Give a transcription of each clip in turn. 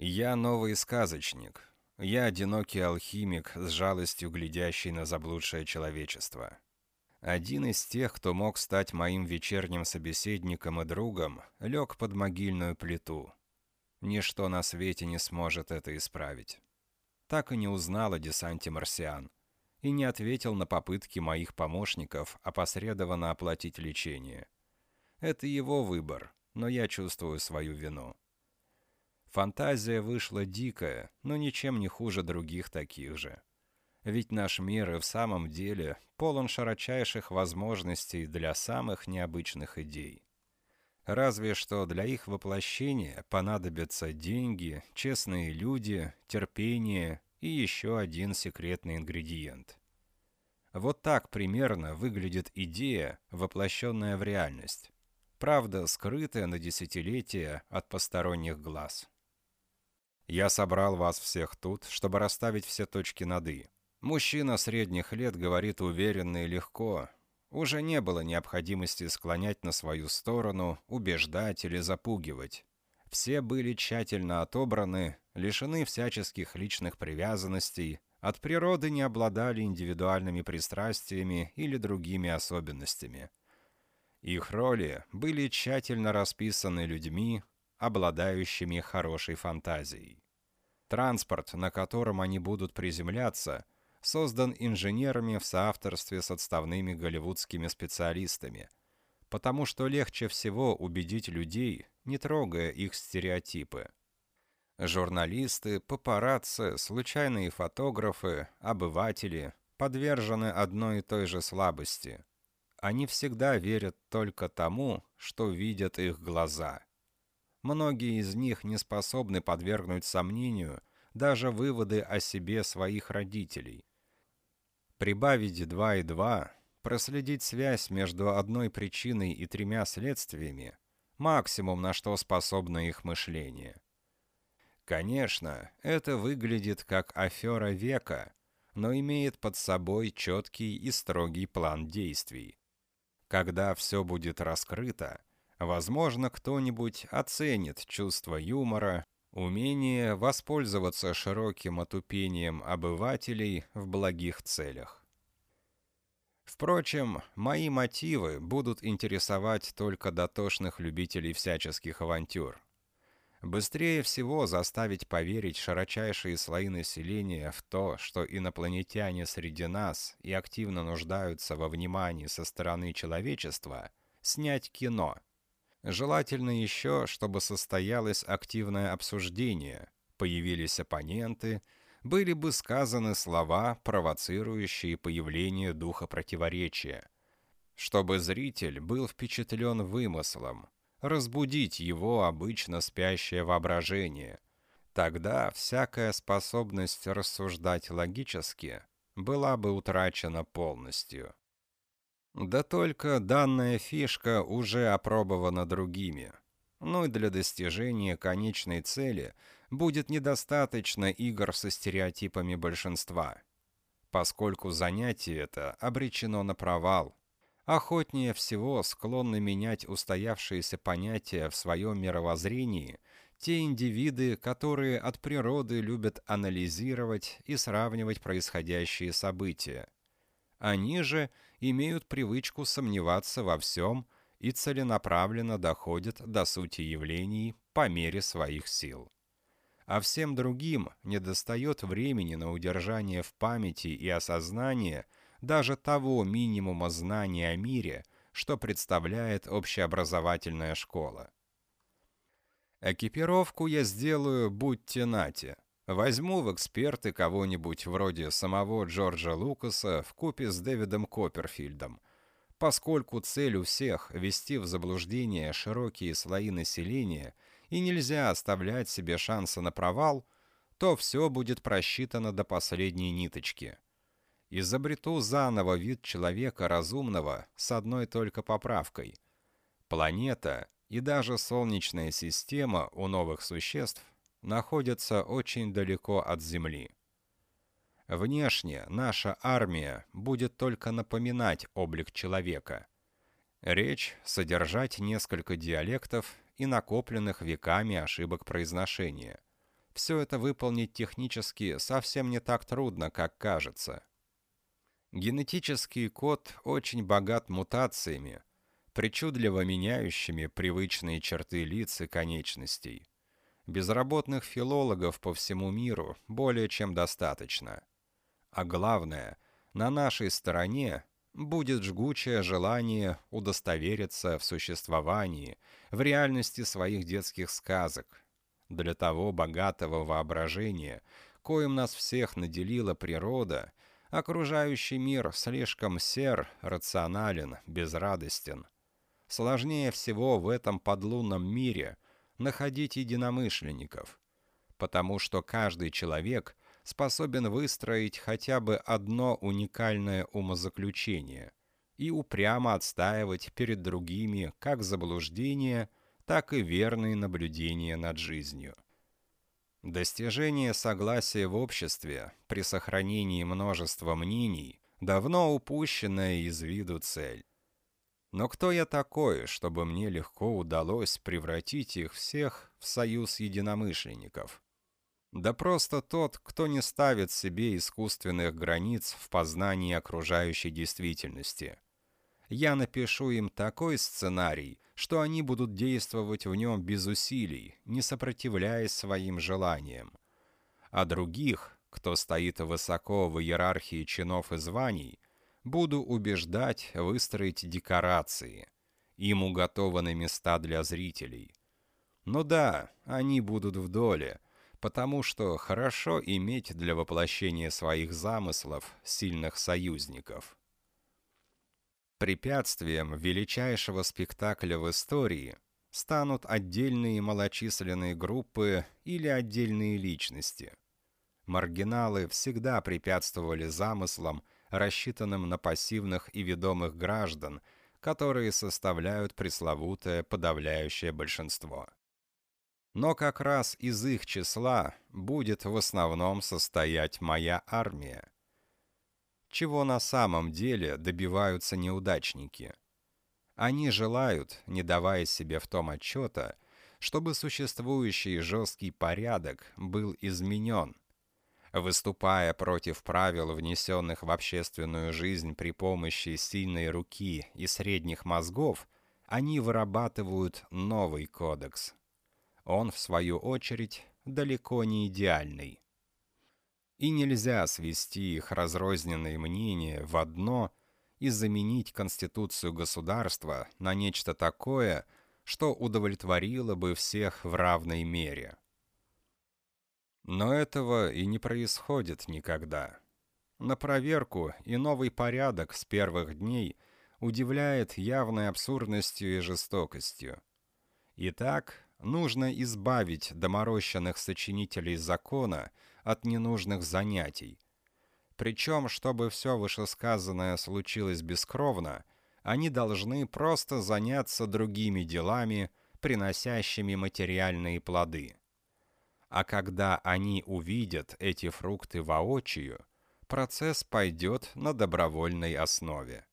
Я новый сказочник. Я одинокий алхимик, с жалостью глядящий на заблудшее человечество. Один из тех, кто мог стать моим вечерним собеседником и другом, лег под могильную плиту. Ничто на свете не сможет это исправить. Так и не узнал о десанте марсиан. И не ответил на попытки моих помощников опосредованно оплатить лечение. Это его выбор, но я чувствую свою вину. Фантазия вышла дикая, но ничем не хуже других таких же. Ведь наш мир и в самом деле полон широчайших возможностей для самых необычных идей. Разве что для их воплощения понадобятся деньги, честные люди, терпение и еще один секретный ингредиент. Вот так примерно выглядит идея, воплощенная в реальность. Правда, скрытая на десятилетия от посторонних глаз. Я собрал вас всех тут, чтобы расставить все точки над «и». Мужчина средних лет говорит уверенно и легко. Уже не было необходимости склонять на свою сторону, убеждать или запугивать. Все были тщательно отобраны, лишены всяческих личных привязанностей, от природы не обладали индивидуальными пристрастиями или другими особенностями. Их роли были тщательно расписаны людьми, обладающими хорошей фантазией. Транспорт, на котором они будут приземляться, создан инженерами в соавторстве с отставными голливудскими специалистами, потому что легче всего убедить людей, не трогая их стереотипы. Журналисты, папарацци, случайные фотографы, обыватели подвержены одной и той же слабости. Они всегда верят только тому, что видят их глаза – Многие из них не способны подвергнуть сомнению даже выводы о себе своих родителей. Прибавить два и два, проследить связь между одной причиной и тремя следствиями – максимум, на что способно их мышление. Конечно, это выглядит как афера века, но имеет под собой четкий и строгий план действий. Когда все будет раскрыто – Возможно, кто-нибудь оценит чувство юмора, умение воспользоваться широким отупением обывателей в благих целях. Впрочем, мои мотивы будут интересовать только дотошных любителей всяческих авантюр. Быстрее всего заставить поверить широчайшие слои населения в то, что инопланетяне среди нас и активно нуждаются во внимании со стороны человечества, снять кино – Желательно еще, чтобы состоялось активное обсуждение, появились оппоненты, были бы сказаны слова, провоцирующие появление духа противоречия, чтобы зритель был впечатлен вымыслом, разбудить его обычно спящее воображение. Тогда всякая способность рассуждать логически была бы утрачена полностью. Да только данная фишка уже опробована другими. Ну и для достижения конечной цели будет недостаточно игр со стереотипами большинства. Поскольку занятие это обречено на провал, охотнее всего склонны менять устоявшиеся понятия в своем мировоззрении те индивиды, которые от природы любят анализировать и сравнивать происходящие события. Они же – имеют привычку сомневаться во всем и целенаправленно доходят до сути явлений по мере своих сил. А всем другим недостает времени на удержание в памяти и осознание даже того минимума знания о мире, что представляет общеобразовательная школа. Экипировку я сделаю будьте нате – Возьму в эксперты кого-нибудь вроде самого Джорджа Лукаса в купе с Дэвидом Копперфильдом, поскольку цель у всех — ввести в заблуждение широкие слои населения и нельзя оставлять себе шанса на провал, то все будет просчитано до последней ниточки. Изобрету заново вид человека разумного с одной только поправкой. Планета и даже Солнечная система у новых существ находятся очень далеко от Земли. Внешне наша армия будет только напоминать облик человека. Речь содержать несколько диалектов и накопленных веками ошибок произношения. все это выполнить технически совсем не так трудно, как кажется. Генетический код очень богат мутациями, причудливо меняющими привычные черты лиц и конечностей. Безработных филологов по всему миру более чем достаточно. А главное, на нашей стороне будет жгучее желание удостовериться в существовании, в реальности своих детских сказок. Для того богатого воображения, коим нас всех наделила природа, окружающий мир слишком сер, рационален, безрадостен. Сложнее всего в этом подлунном мире – находить единомышленников, потому что каждый человек способен выстроить хотя бы одно уникальное умозаключение и упрямо отстаивать перед другими как заблуждение, так и верные наблюдения над жизнью. Достижение согласия в обществе при сохранении множества мнений – давно упущенная из виду цель. Но кто я такой, чтобы мне легко удалось превратить их всех в союз единомышленников? Да просто тот, кто не ставит себе искусственных границ в познании окружающей действительности. Я напишу им такой сценарий, что они будут действовать в нем без усилий, не сопротивляясь своим желаниям. А других, кто стоит высоко в иерархии чинов и званий, буду убеждать выстроить декорации. Им уготованы места для зрителей. Ну да, они будут в доле, потому что хорошо иметь для воплощения своих замыслов сильных союзников. Препятствием величайшего спектакля в истории станут отдельные малочисленные группы или отдельные личности. Маргиналы всегда препятствовали замыслам, рассчитанным на пассивных и ведомых граждан, которые составляют пресловутое подавляющее большинство. Но как раз из их числа будет в основном состоять моя армия. Чего на самом деле добиваются неудачники? Они желают, не давая себе в том отчета, чтобы существующий жесткий порядок был изменен – Выступая против правил, внесенных в общественную жизнь при помощи сильной руки и средних мозгов, они вырабатывают новый кодекс. Он, в свою очередь, далеко не идеальный. И нельзя свести их разрозненные мнения в одно и заменить конституцию государства на нечто такое, что удовлетворило бы всех в равной мере. Но этого и не происходит никогда. На проверку и новый порядок с первых дней удивляет явной абсурдностью и жестокостью. Итак, нужно избавить доморощенных сочинителей закона от ненужных занятий. Причем, чтобы все вышесказанное случилось бескровно, они должны просто заняться другими делами, приносящими материальные плоды. А когда они увидят эти фрукты воочию, процесс пойдет на добровольной основе.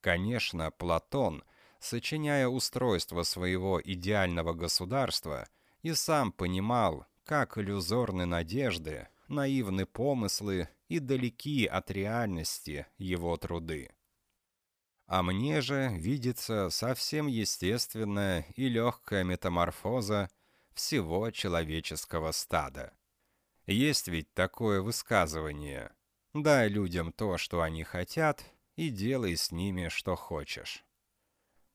Конечно, Платон, сочиняя устройство своего идеального государства, и сам понимал, как иллюзорны надежды, наивны помыслы и далеки от реальности его труды. А мне же видится совсем естественная и легкая метаморфоза всего человеческого стада. Есть ведь такое высказывание «дай людям то, что они хотят, и делай с ними, что хочешь».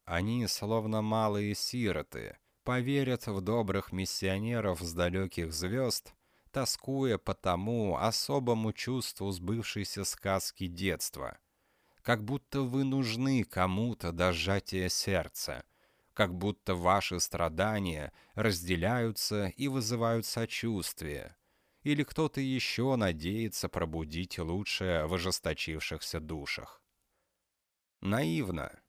Они, словно малые сироты, поверят в добрых миссионеров с далеких звезд, тоскуя по тому особому чувству сбывшейся сказки детства, как будто вы нужны кому-то до сжатия сердца, как будто ваши страдания разделяются и вызывают сочувствие, или кто-то еще надеется пробудить лучшее в ожесточившихся душах. Наивно.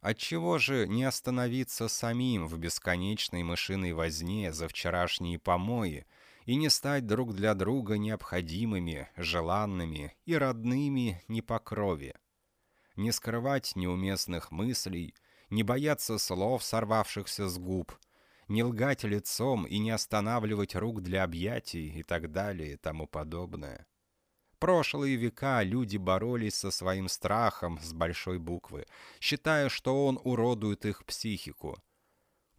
Отчего же не остановиться самим в бесконечной мышиной возне за вчерашние помои и не стать друг для друга необходимыми, желанными и родными не по крови? Не скрывать неуместных мыслей – не бояться слов, сорвавшихся с губ, не лгать лицом и не останавливать рук для объятий и так далее и тому подобное. Прошлые века люди боролись со своим страхом с большой буквы, считая, что он уродует их психику.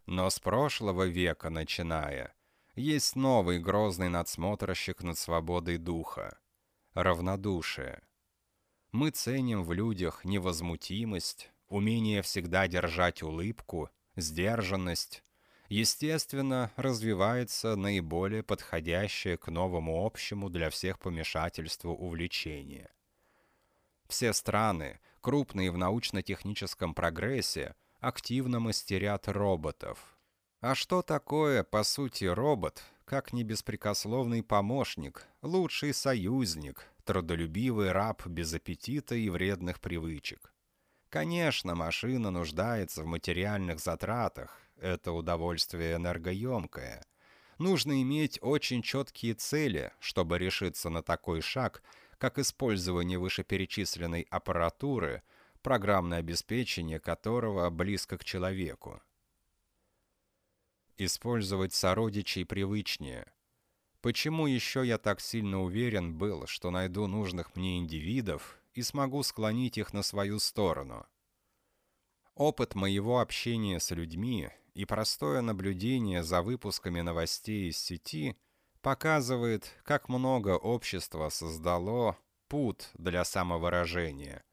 Но с прошлого века начиная, есть новый грозный надсмотрщик над свободой духа — равнодушие. Мы ценим в людях невозмутимость, умение всегда держать улыбку, сдержанность, естественно, развивается наиболее подходящее к новому общему для всех помешательству увлечение. Все страны, крупные в научно-техническом прогрессе, активно мастерят роботов. А что такое, по сути, робот, как не беспрекословный помощник, лучший союзник, трудолюбивый раб без аппетита и вредных привычек? Конечно, машина нуждается в материальных затратах, это удовольствие энергоемкое. Нужно иметь очень четкие цели, чтобы решиться на такой шаг, как использование вышеперечисленной аппаратуры, программное обеспечение которого близко к человеку. Использовать сородичей привычнее. Почему еще я так сильно уверен был, что найду нужных мне индивидов и смогу склонить их на свою сторону? Опыт моего общения с людьми и простое наблюдение за выпусками новостей из сети показывает, как много общества создало пут для самовыражения.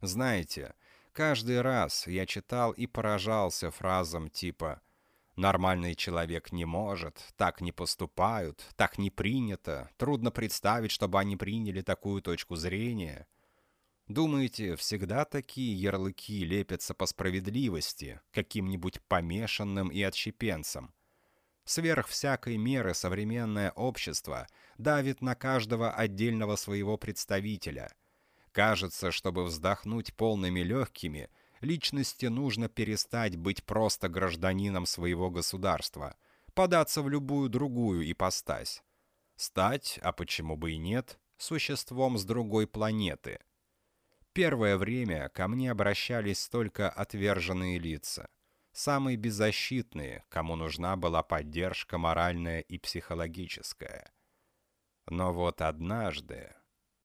Знаете, каждый раз я читал и поражался фразам типа «Нормальный человек не может», «Так не поступают», «Так не принято», «Трудно представить, чтобы они приняли такую точку зрения», Думаете, всегда такие ярлыки лепятся по справедливости, каким-нибудь помешанным и отщепенцам? Сверх всякой меры современное общество давит на каждого отдельного своего представителя. Кажется, чтобы вздохнуть полными легкими, личности нужно перестать быть просто гражданином своего государства, податься в любую другую ипостась. Стать, а почему бы и нет, существом с другой планеты – Первое время ко мне обращались только отверженные лица, самые беззащитные, кому нужна была поддержка моральная и психологическая. Но вот однажды...